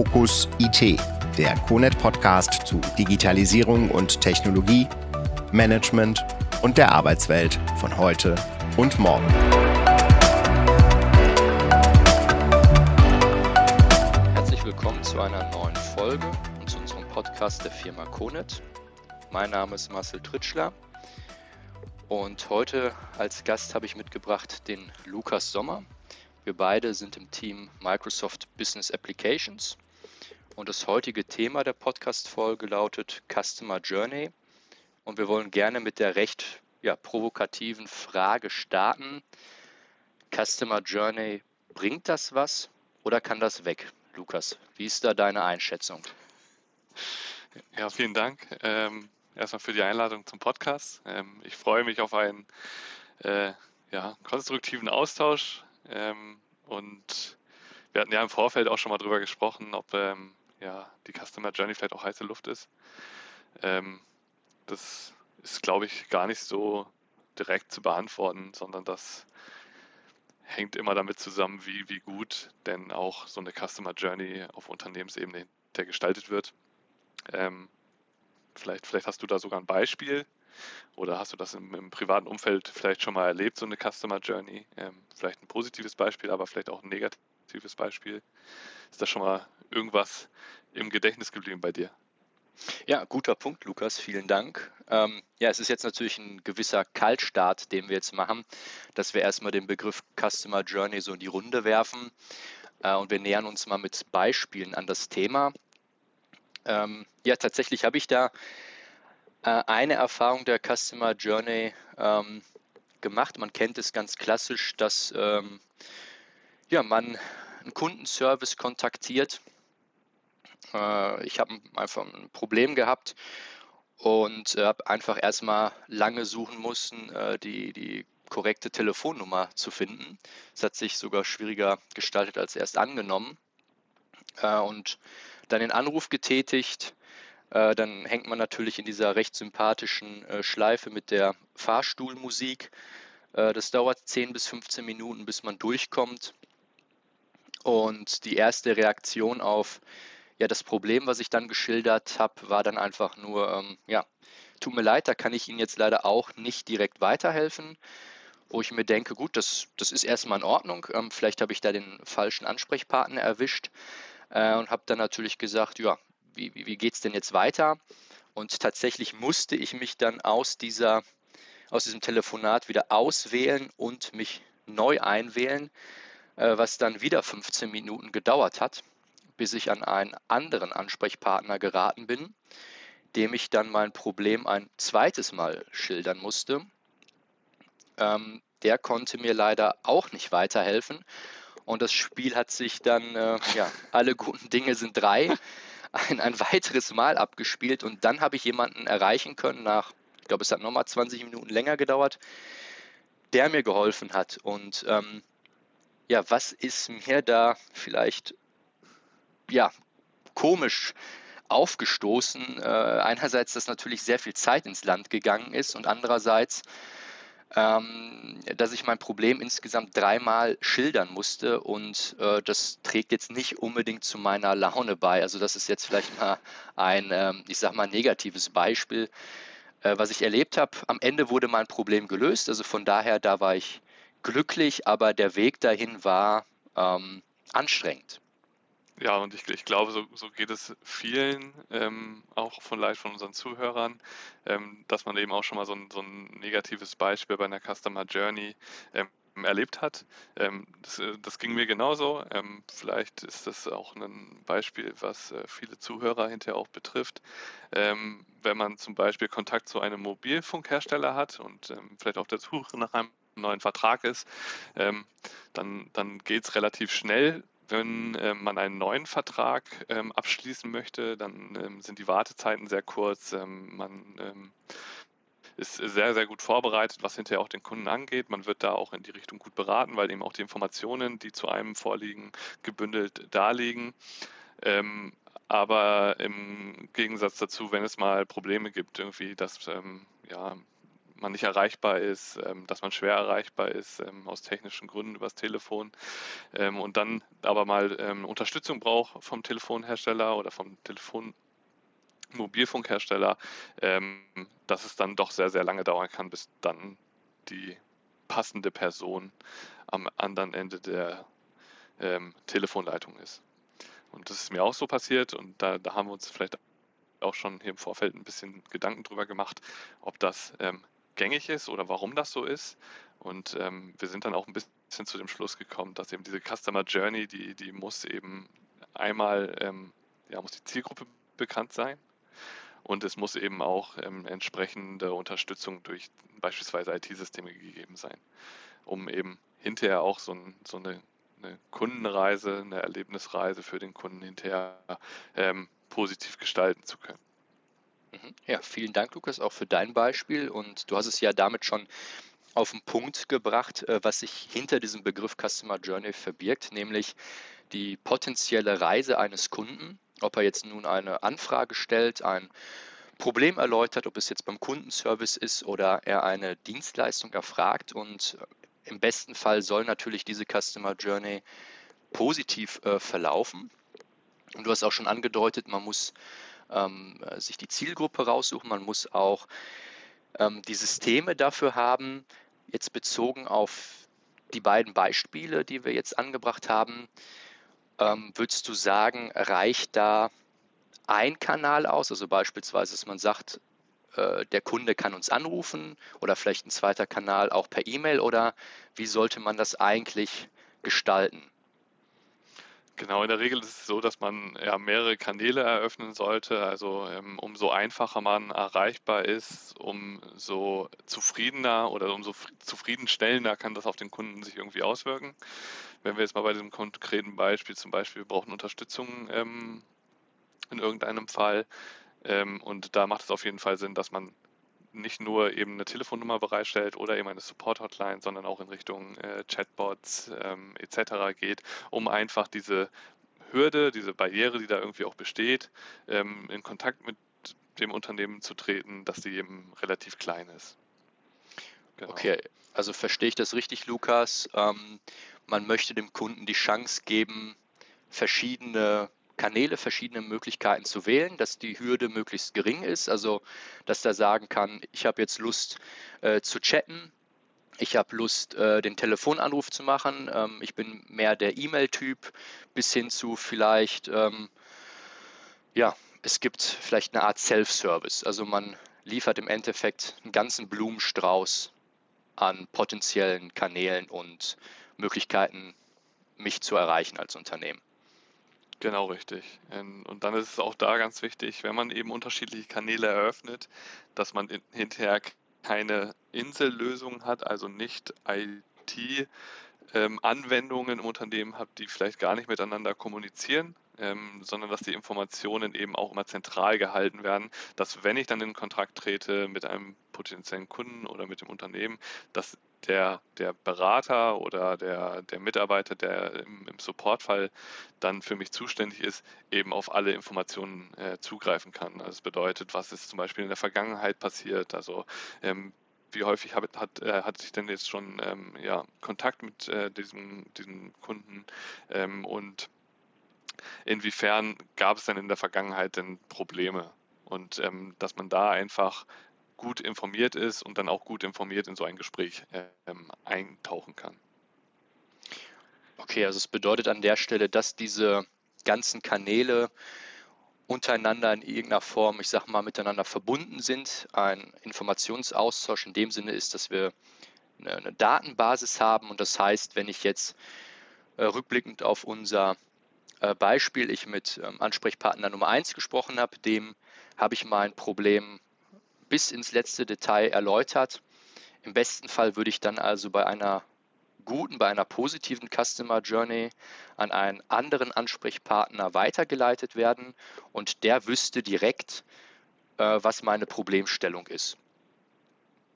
Fokus IT, der CONET Podcast zu Digitalisierung und Technologie, Management und der Arbeitswelt von heute und morgen. Herzlich willkommen zu einer neuen Folge und zu unserem Podcast der Firma CONET. Mein Name ist Marcel Tritschler und heute als Gast habe ich mitgebracht den Lukas Sommer. Wir beide sind im Team Microsoft Business Applications und das heutige Thema der Podcast-Folge lautet Customer Journey und wir wollen gerne mit der recht ja, provokativen Frage starten. Customer Journey, bringt das was oder kann das weg? Lukas, wie ist da deine Einschätzung? Ja, vielen Dank. Ähm, erstmal für die Einladung zum Podcast. Ähm, ich freue mich auf einen äh, ja, konstruktiven Austausch ähm, und wir hatten ja im Vorfeld auch schon mal drüber gesprochen, ob ähm, ja, die Customer Journey vielleicht auch heiße Luft ist. Ähm, das ist, glaube ich, gar nicht so direkt zu beantworten, sondern das hängt immer damit zusammen, wie, wie gut denn auch so eine Customer Journey auf Unternehmensebene gestaltet wird. Ähm, vielleicht, vielleicht hast du da sogar ein Beispiel, oder hast du das im, im, privaten Umfeld vielleicht schon mal erlebt, so eine Customer Journey? Ähm, vielleicht ein positives Beispiel, aber vielleicht auch ein negatives Beispiel. Ist da schon mal irgendwas im Gedächtnis geblieben bei dir? Ja, guter Punkt, Lukas. Vielen Dank. Ähm, ja, es ist jetzt natürlich ein gewisser Kaltstart, den wir jetzt machen, dass wir erstmal den Begriff Customer Journey so in die Runde werfen. Äh, und wir nähern uns mal mit Beispielen an das Thema. Ähm, ja, tatsächlich habe ich da äh, eine Erfahrung der Customer Journey ähm, gemacht. Man kennt es ganz klassisch, dass ähm, ja, man einen Kundenservice kontaktiert. Äh, ich habe einfach ein Problem gehabt und äh, habe einfach erstmal lange suchen müssen, äh, die, die korrekte Telefonnummer zu finden. Es hat sich sogar schwieriger gestaltet als erst angenommen. Äh, und dann den Anruf getätigt, dann hängt man natürlich in dieser recht sympathischen Schleife mit der Fahrstuhlmusik. Das dauert 10 bis 15 Minuten, bis man durchkommt. Und die erste Reaktion auf ja, das Problem, was ich dann geschildert habe, war dann einfach nur, ähm, ja, tut mir leid, da kann ich Ihnen jetzt leider auch nicht direkt weiterhelfen wo ich mir denke, gut, das, das ist erstmal in Ordnung. Ähm, vielleicht habe ich da den falschen Ansprechpartner erwischt äh, und habe dann natürlich gesagt, ja, wie, wie, wie geht es denn jetzt weiter? Und tatsächlich musste ich mich dann aus, dieser, aus diesem Telefonat wieder auswählen und mich neu einwählen, äh, was dann wieder 15 Minuten gedauert hat, bis ich an einen anderen Ansprechpartner geraten bin, dem ich dann mein Problem ein zweites Mal schildern musste. Ähm, der konnte mir leider auch nicht weiterhelfen. Und das Spiel hat sich dann, äh, ja, alle guten Dinge sind drei ein, ein weiteres Mal abgespielt und dann habe ich jemanden erreichen können nach, ich glaube, es hat nochmal 20 Minuten länger gedauert, der mir geholfen hat. Und ähm, ja, was ist mir da vielleicht ja komisch aufgestoßen? Äh, einerseits, dass natürlich sehr viel Zeit ins Land gegangen ist und andererseits ähm, dass ich mein Problem insgesamt dreimal schildern musste und äh, das trägt jetzt nicht unbedingt zu meiner Laune bei. Also das ist jetzt vielleicht mal ein, ähm, ich sag mal, negatives Beispiel, äh, was ich erlebt habe. Am Ende wurde mein Problem gelöst, also von daher, da war ich glücklich, aber der Weg dahin war ähm, anstrengend. Ja, und ich, ich glaube, so, so geht es vielen, ähm, auch von leicht von unseren Zuhörern, ähm, dass man eben auch schon mal so ein, so ein negatives Beispiel bei einer Customer Journey ähm, erlebt hat. Ähm, das, äh, das, ging mir genauso. Ähm, vielleicht ist das auch ein Beispiel, was äh, viele Zuhörer hinterher auch betrifft. Wenn man zum Beispiel Kontakt zu einem Mobilfunkhersteller hat und vielleicht auf der Suche nach einem neuen Vertrag ist, dann, dann geht es relativ schnell wenn äh, man einen neuen Vertrag ähm, abschließen möchte, dann ähm, sind die Wartezeiten sehr kurz. Ähm, man ähm, ist sehr, sehr gut vorbereitet, was hinterher auch den Kunden angeht. Man wird da auch in die Richtung gut beraten, weil eben auch die Informationen, die zu einem vorliegen, gebündelt darliegen. Ähm, aber im Gegensatz dazu, wenn es mal Probleme gibt, irgendwie, dass ähm, ja, man nicht erreichbar ist, ähm, dass man schwer erreichbar ist, ähm, aus technischen Gründen übers Telefon ähm, und dann aber mal ähm, Unterstützung braucht vom Telefonhersteller oder vom Telefon Mobilfunkhersteller, ähm, dass es dann doch sehr, sehr lange dauern kann, bis dann die passende Person am anderen Ende der ähm, Telefonleitung ist. Und das ist mir auch so passiert und da, da haben wir uns vielleicht auch schon hier im Vorfeld ein bisschen Gedanken drüber gemacht, ob das ähm, gängig ist oder warum das so ist. Und ähm, wir sind dann auch ein bisschen zu dem Schluss gekommen, dass eben diese Customer Journey, die, die muss eben einmal, ähm, ja, muss die Zielgruppe bekannt sein und es muss eben auch ähm, entsprechende Unterstützung durch beispielsweise IT-Systeme gegeben sein, um eben hinterher auch so, ein, so eine, eine, Kundenreise, eine Erlebnisreise für den Kunden hinterher ähm, positiv gestalten zu können. Mhm. Ja, vielen Dank, Lukas, auch für dein Beispiel. Und du hast es ja damit schon auf den Punkt gebracht, äh, was sich hinter diesem Begriff Customer Journey verbirgt, nämlich die potenzielle Reise eines Kunden, ob er jetzt nun eine Anfrage stellt, ein Problem erläutert, ob es jetzt beim Kundenservice ist oder er eine Dienstleistung erfragt. Und im besten Fall soll natürlich diese Customer Journey positiv äh, verlaufen. Und du hast auch schon angedeutet, man muss ähm, sich die Zielgruppe raussuchen, man muss auch ähm, die Systeme dafür haben, jetzt bezogen auf die beiden Beispiele, die wir jetzt angebracht haben. Ähm, würdest du sagen, reicht da ein Kanal aus? Also beispielsweise, dass man sagt, äh, der Kunde kann uns anrufen oder vielleicht ein zweiter Kanal auch per E-Mail oder wie sollte man das eigentlich gestalten? Genau, in der Regel ist es so, dass man ja mehrere Kanäle eröffnen sollte. Also ähm, umso einfacher man erreichbar ist, umso zufriedener oder umso zufriedenstellender kann das auf den Kunden sich irgendwie auswirken. Wenn wir jetzt mal bei diesem konkreten Beispiel zum Beispiel, wir brauchen Unterstützung ähm, in irgendeinem Fall. Ähm, und da macht es auf jeden Fall Sinn, dass man nicht nur eben eine Telefonnummer bereitstellt oder eben eine Support-Hotline, sondern auch in Richtung äh, Chatbots ähm, etc. geht, um einfach diese Hürde, diese Barriere, die da irgendwie auch besteht, ähm, in Kontakt mit dem Unternehmen zu treten, dass die eben relativ klein ist. Genau. Okay, also verstehe ich das richtig, Lukas? Ähm, man möchte dem Kunden die Chance geben, verschiedene Kanäle, verschiedene Möglichkeiten zu wählen, dass die Hürde möglichst gering ist. Also, dass er sagen kann, ich habe jetzt Lust äh, zu chatten, ich habe Lust, äh, den Telefonanruf zu machen, ähm, ich bin mehr der E-Mail-Typ, bis hin zu vielleicht, ähm, ja, es gibt vielleicht eine Art Self-Service. Also man liefert im Endeffekt einen ganzen Blumenstrauß an potenziellen Kanälen und Möglichkeiten, mich zu erreichen als Unternehmen. Genau richtig. Ähm, und dann ist es auch da ganz wichtig, wenn man eben unterschiedliche Kanäle eröffnet, dass man hinterher keine Insellösung hat, also nicht IT-Anwendungen im Unternehmen hat, die vielleicht gar nicht miteinander kommunizieren, ähm, sondern dass die Informationen eben auch immer zentral gehalten werden, dass wenn ich dann in Kontakt trete mit einem potenziellen Kunden oder mit dem Unternehmen, dass der, der Berater oder der, der Mitarbeiter, der im, im Supportfall dann für mich zuständig ist, eben auf alle Informationen äh, zugreifen kann. Also das bedeutet, was ist zum Beispiel in der Vergangenheit passiert, also ähm, wie häufig hat, hat, äh, hat sich denn jetzt schon ähm, ja, Kontakt mit äh, diesem, diesem Kunden ähm, und inwiefern gab es denn in der Vergangenheit denn Probleme? Und ähm, dass man da einfach gut informiert ist und dann auch gut informiert in so ein Gespräch ähm, eintauchen kann. Okay, also es bedeutet an der Stelle, dass diese ganzen Kanäle untereinander in irgendeiner Form, ich sage mal, miteinander verbunden sind. Ein Informationsaustausch in dem Sinne ist, dass wir eine, eine Datenbasis haben und das heißt, wenn ich jetzt äh, rückblickend auf unser äh, Beispiel, ich mit ähm, Ansprechpartner Nummer 1 gesprochen habe, dem habe ich mein Problem bis ins letzte Detail erläutert. Im besten Fall würde ich dann also bei einer guten, bei einer positiven Customer Journey an einen anderen Ansprechpartner weitergeleitet werden und der wüsste direkt, äh, was meine Problemstellung ist.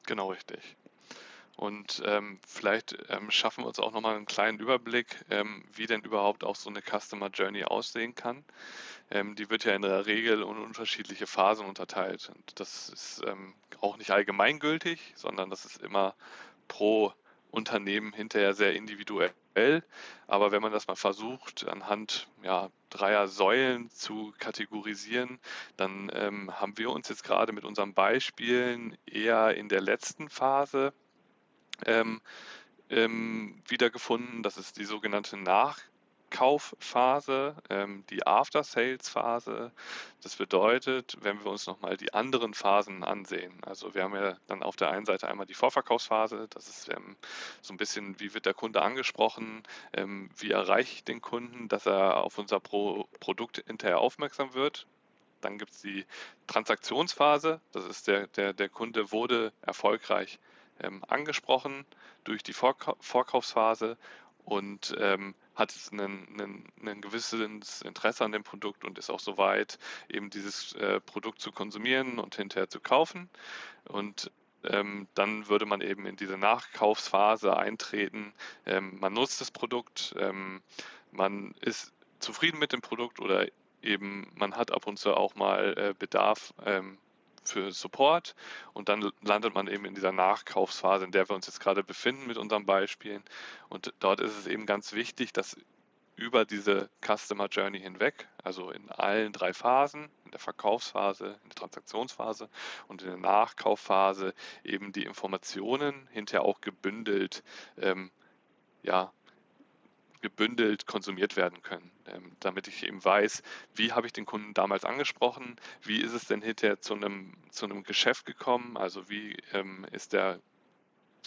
Genau richtig. Und ähm, vielleicht ähm, schaffen wir uns auch nochmal einen kleinen Überblick, ähm, wie denn überhaupt auch so eine Customer Journey aussehen kann. Ähm, die wird ja in der Regel in unterschiedliche Phasen unterteilt. Und das ist ähm, auch nicht allgemeingültig, sondern das ist immer pro Unternehmen hinterher sehr individuell. Aber wenn man das mal versucht, anhand ja, dreier Säulen zu kategorisieren, dann ähm, haben wir uns jetzt gerade mit unseren Beispielen eher in der letzten Phase ähm, ähm, wiedergefunden. Das ist die sogenannte Nach Kaufphase, ähm, die After-Sales-Phase. Das bedeutet, wenn wir uns nochmal die anderen Phasen ansehen, also wir haben ja dann auf der einen Seite einmal die Vorverkaufsphase, das ist ähm, so ein bisschen, wie wird der Kunde angesprochen, ähm, wie erreiche ich den Kunden, dass er auf unser Pro Produkt hinterher aufmerksam wird. Dann gibt es die Transaktionsphase, das ist der, der, der Kunde wurde erfolgreich ähm, angesprochen durch die Vorka Vorkaufsphase und ähm, hat ein, gewisses Interesse an dem Produkt und ist auch soweit, eben dieses äh, Produkt zu konsumieren und hinterher zu kaufen. Und ähm, dann würde man eben in diese Nachkaufsphase eintreten. Ähm, man nutzt das Produkt, ähm, man ist zufrieden mit dem Produkt oder eben man hat ab und zu auch mal äh, Bedarf ähm, für Support und dann landet man eben in dieser Nachkaufsphase, in der wir uns jetzt gerade befinden mit unseren Beispielen. Und dort ist es eben ganz wichtig, dass über diese Customer Journey hinweg, also in allen drei Phasen, in der Verkaufsphase, in der Transaktionsphase und in der Nachkaufphase, eben die Informationen hinterher auch gebündelt ähm, ja, gebündelt konsumiert werden können, ähm, damit ich eben weiß, wie habe ich den Kunden damals angesprochen, wie ist es denn hinterher zu einem, zu einem Geschäft gekommen, also wie ähm, ist der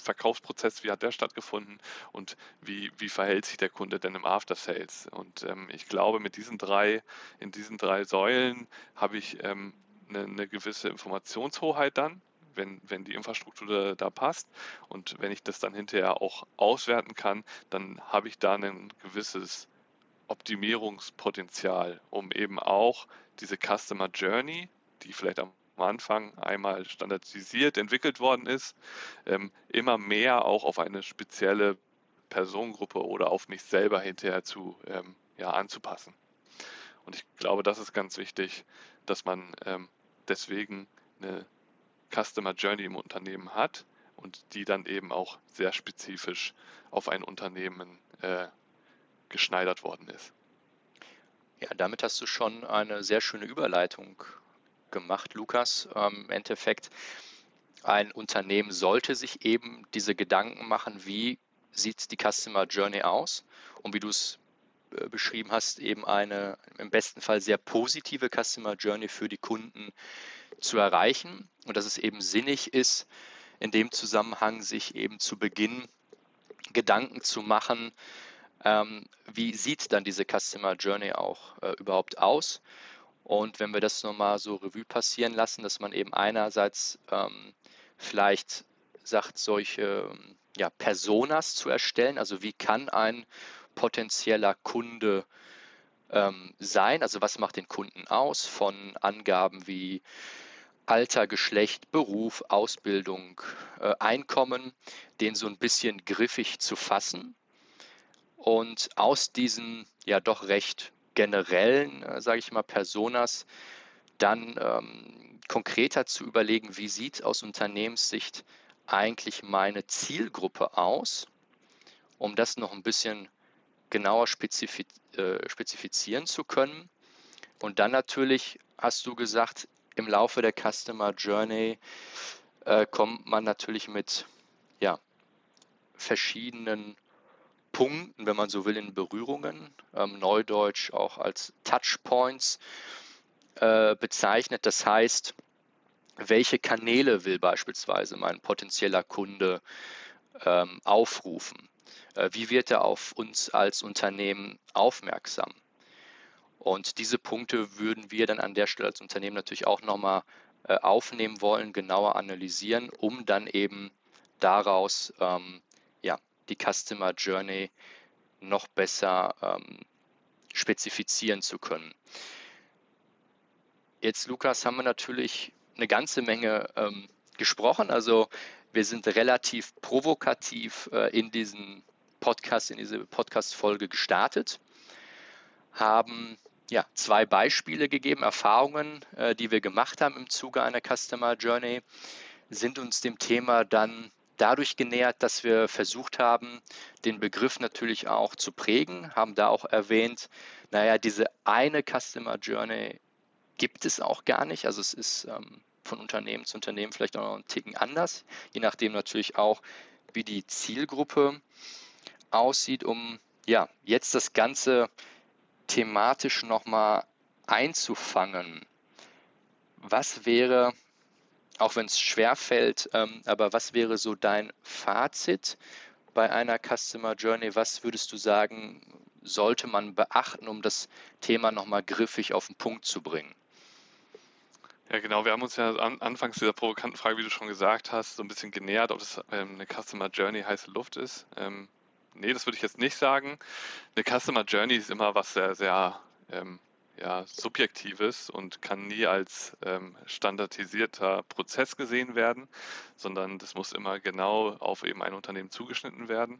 Verkaufsprozess, wie hat der stattgefunden und wie, wie verhält sich der Kunde denn im After Sales? Und ähm, ich glaube, mit diesen drei, in diesen drei Säulen habe ich ähm, eine, eine gewisse Informationshoheit dann wenn, wenn die Infrastruktur da passt und wenn ich das dann hinterher auch auswerten kann, dann habe ich da ein gewisses Optimierungspotenzial, um eben auch diese Customer Journey, die vielleicht am Anfang einmal standardisiert entwickelt worden ist, ähm, immer mehr auch auf eine spezielle Personengruppe oder auf mich selber hinterher zu ähm, ja, anzupassen. Und ich glaube, das ist ganz wichtig, dass man ähm, deswegen eine Customer Journey im Unternehmen hat und die dann eben auch sehr spezifisch auf ein Unternehmen äh, geschneidert worden ist. Ja, damit hast du schon eine sehr schöne Überleitung gemacht, Lukas. Ähm, Im Endeffekt, ein Unternehmen sollte sich eben diese Gedanken machen, wie sieht die Customer Journey aus und wie du es äh, beschrieben hast, eben eine im besten Fall sehr positive Customer Journey für die Kunden zu erreichen und dass es eben sinnig ist, in dem Zusammenhang sich eben zu Beginn Gedanken zu machen, ähm, wie sieht dann diese Customer Journey auch äh, überhaupt aus. Und wenn wir das nochmal so Revue passieren lassen, dass man eben einerseits ähm, vielleicht sagt, solche ja, Personas zu erstellen, also wie kann ein potenzieller Kunde ähm, sein, also was macht den Kunden aus von Angaben wie Alter, Geschlecht, Beruf, Ausbildung, äh, Einkommen, den so ein bisschen griffig zu fassen und aus diesen ja doch recht generellen, äh, sage ich mal, Personas dann ähm, konkreter zu überlegen, wie sieht aus Unternehmenssicht eigentlich meine Zielgruppe aus, um das noch ein bisschen genauer spezifiz äh, spezifizieren zu können. Und dann natürlich hast du gesagt, im Laufe der Customer Journey äh, kommt man natürlich mit ja, verschiedenen Punkten, wenn man so will, in Berührungen, ähm, neudeutsch auch als Touchpoints äh, bezeichnet. Das heißt, welche Kanäle will beispielsweise mein potenzieller Kunde ähm, aufrufen? Äh, wie wird er auf uns als Unternehmen aufmerksam? Und diese Punkte würden wir dann an der Stelle als Unternehmen natürlich auch nochmal äh, aufnehmen wollen, genauer analysieren, um dann eben daraus ähm, ja, die Customer Journey noch besser ähm, spezifizieren zu können. Jetzt, Lukas, haben wir natürlich eine ganze Menge ähm, gesprochen. Also Wir sind relativ provokativ äh, in diesen Podcast, in diese Podcast-Folge gestartet, haben ja, zwei Beispiele gegeben, Erfahrungen, äh, die wir gemacht haben im Zuge einer Customer Journey, sind uns dem Thema dann dadurch genähert, dass wir versucht haben, den Begriff natürlich auch zu prägen, haben da auch erwähnt, naja, diese eine Customer Journey gibt es auch gar nicht. Also es ist ähm, von Unternehmen zu Unternehmen vielleicht auch noch einen Ticken anders, je nachdem natürlich auch, wie die Zielgruppe aussieht, um ja jetzt das Ganze thematisch nochmal einzufangen. Was wäre, auch wenn es schwer fällt, ähm, aber was wäre so dein Fazit bei einer Customer Journey? Was würdest du sagen, sollte man beachten, um das Thema nochmal griffig auf den Punkt zu bringen? Ja, genau. Wir haben uns ja an, anfangs dieser provokanten Frage, wie du schon gesagt hast, so ein bisschen genähert, ob es ähm, eine Customer Journey heiße Luft ist. Ähm, nee, das würde ich jetzt nicht sagen. Eine Customer Journey ist immer was sehr, sehr ähm, ja, Subjektives und kann nie als ähm, standardisierter Prozess gesehen werden, sondern das muss immer genau auf eben ein Unternehmen zugeschnitten werden.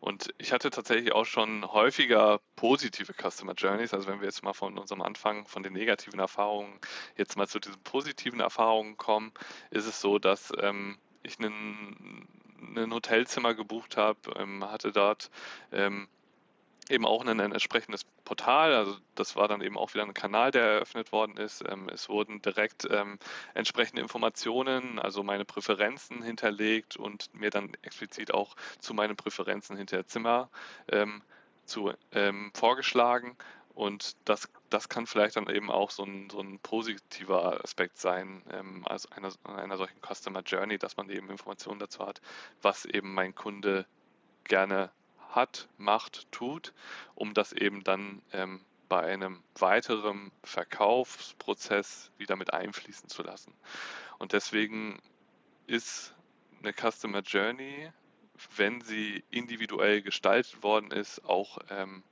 Und ich hatte tatsächlich auch schon häufiger positive Customer Journeys. Also wenn wir jetzt mal von unserem Anfang, von den negativen Erfahrungen jetzt mal zu diesen positiven Erfahrungen kommen, ist es so, dass ähm, ich einen, ein Hotelzimmer gebucht habe, ähm, hatte dort ähm, eben auch ein, ein, entsprechendes Portal. Also das war dann eben auch wieder ein Kanal, der eröffnet worden ist. Ähm, es wurden direkt ähm, entsprechende Informationen, also meine Präferenzen hinterlegt und mir dann explizit auch zu meinen Präferenzen hinter Zimmer ähm, zu, ähm, vorgeschlagen. Und das, das kann vielleicht dann eben auch so ein, so ein positiver Aspekt sein, ähm, also einer, einer solchen Customer Journey, dass man eben Informationen dazu hat, was eben mein Kunde gerne hat, macht, tut, um das eben dann ähm, bei einem weiteren Verkaufsprozess wieder mit einfließen zu lassen. Und deswegen ist eine Customer Journey, wenn sie individuell gestaltet worden ist, auch ähm,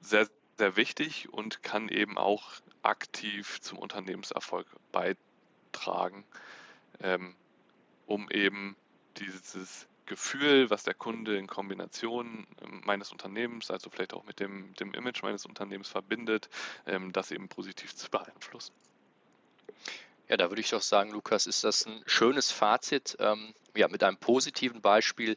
sehr, sehr wichtig und kann eben auch aktiv zum Unternehmenserfolg beitragen, ähm, um eben dieses Gefühl, was der Kunde in Kombination ähm, meines Unternehmens, also vielleicht auch mit dem, dem Image meines Unternehmens verbindet, ähm, das eben positiv zu beeinflussen. Ja, da würde ich doch sagen, Lukas, ist das ein schönes Fazit, ähm, ja, mit einem positiven Beispiel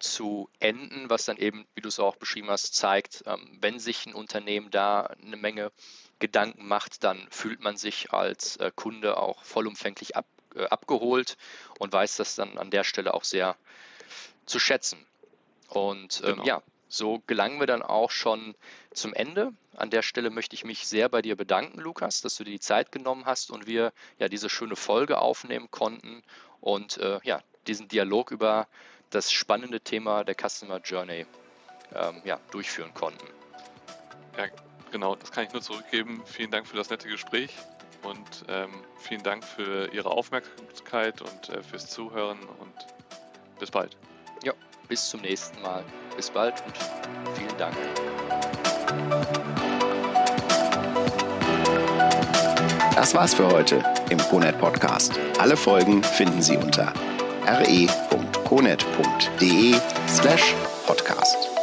zu enden, was dann eben, wie du es auch beschrieben hast, zeigt, ähm, wenn sich ein Unternehmen da eine Menge Gedanken macht, dann fühlt man sich als äh, Kunde auch vollumfänglich ab, äh, abgeholt und weiß das dann an der Stelle auch sehr zu schätzen. Und ähm, genau. ja, so gelangen wir dann auch schon zum Ende. An der Stelle möchte ich mich sehr bei dir bedanken, Lukas, dass du dir die Zeit genommen hast und wir ja diese schöne Folge aufnehmen konnten und äh, ja, diesen Dialog über das spannende Thema der Customer Journey ähm, ja, durchführen konnten. Ja, genau, das kann ich nur zurückgeben. Vielen Dank für das nette Gespräch und ähm, vielen Dank für Ihre Aufmerksamkeit und äh, fürs Zuhören und bis bald. Ja, bis zum nächsten Mal. Bis bald und vielen Dank. Das war's für heute im CONET Podcast. Alle Folgen finden Sie unter re.conet.de slash podcast.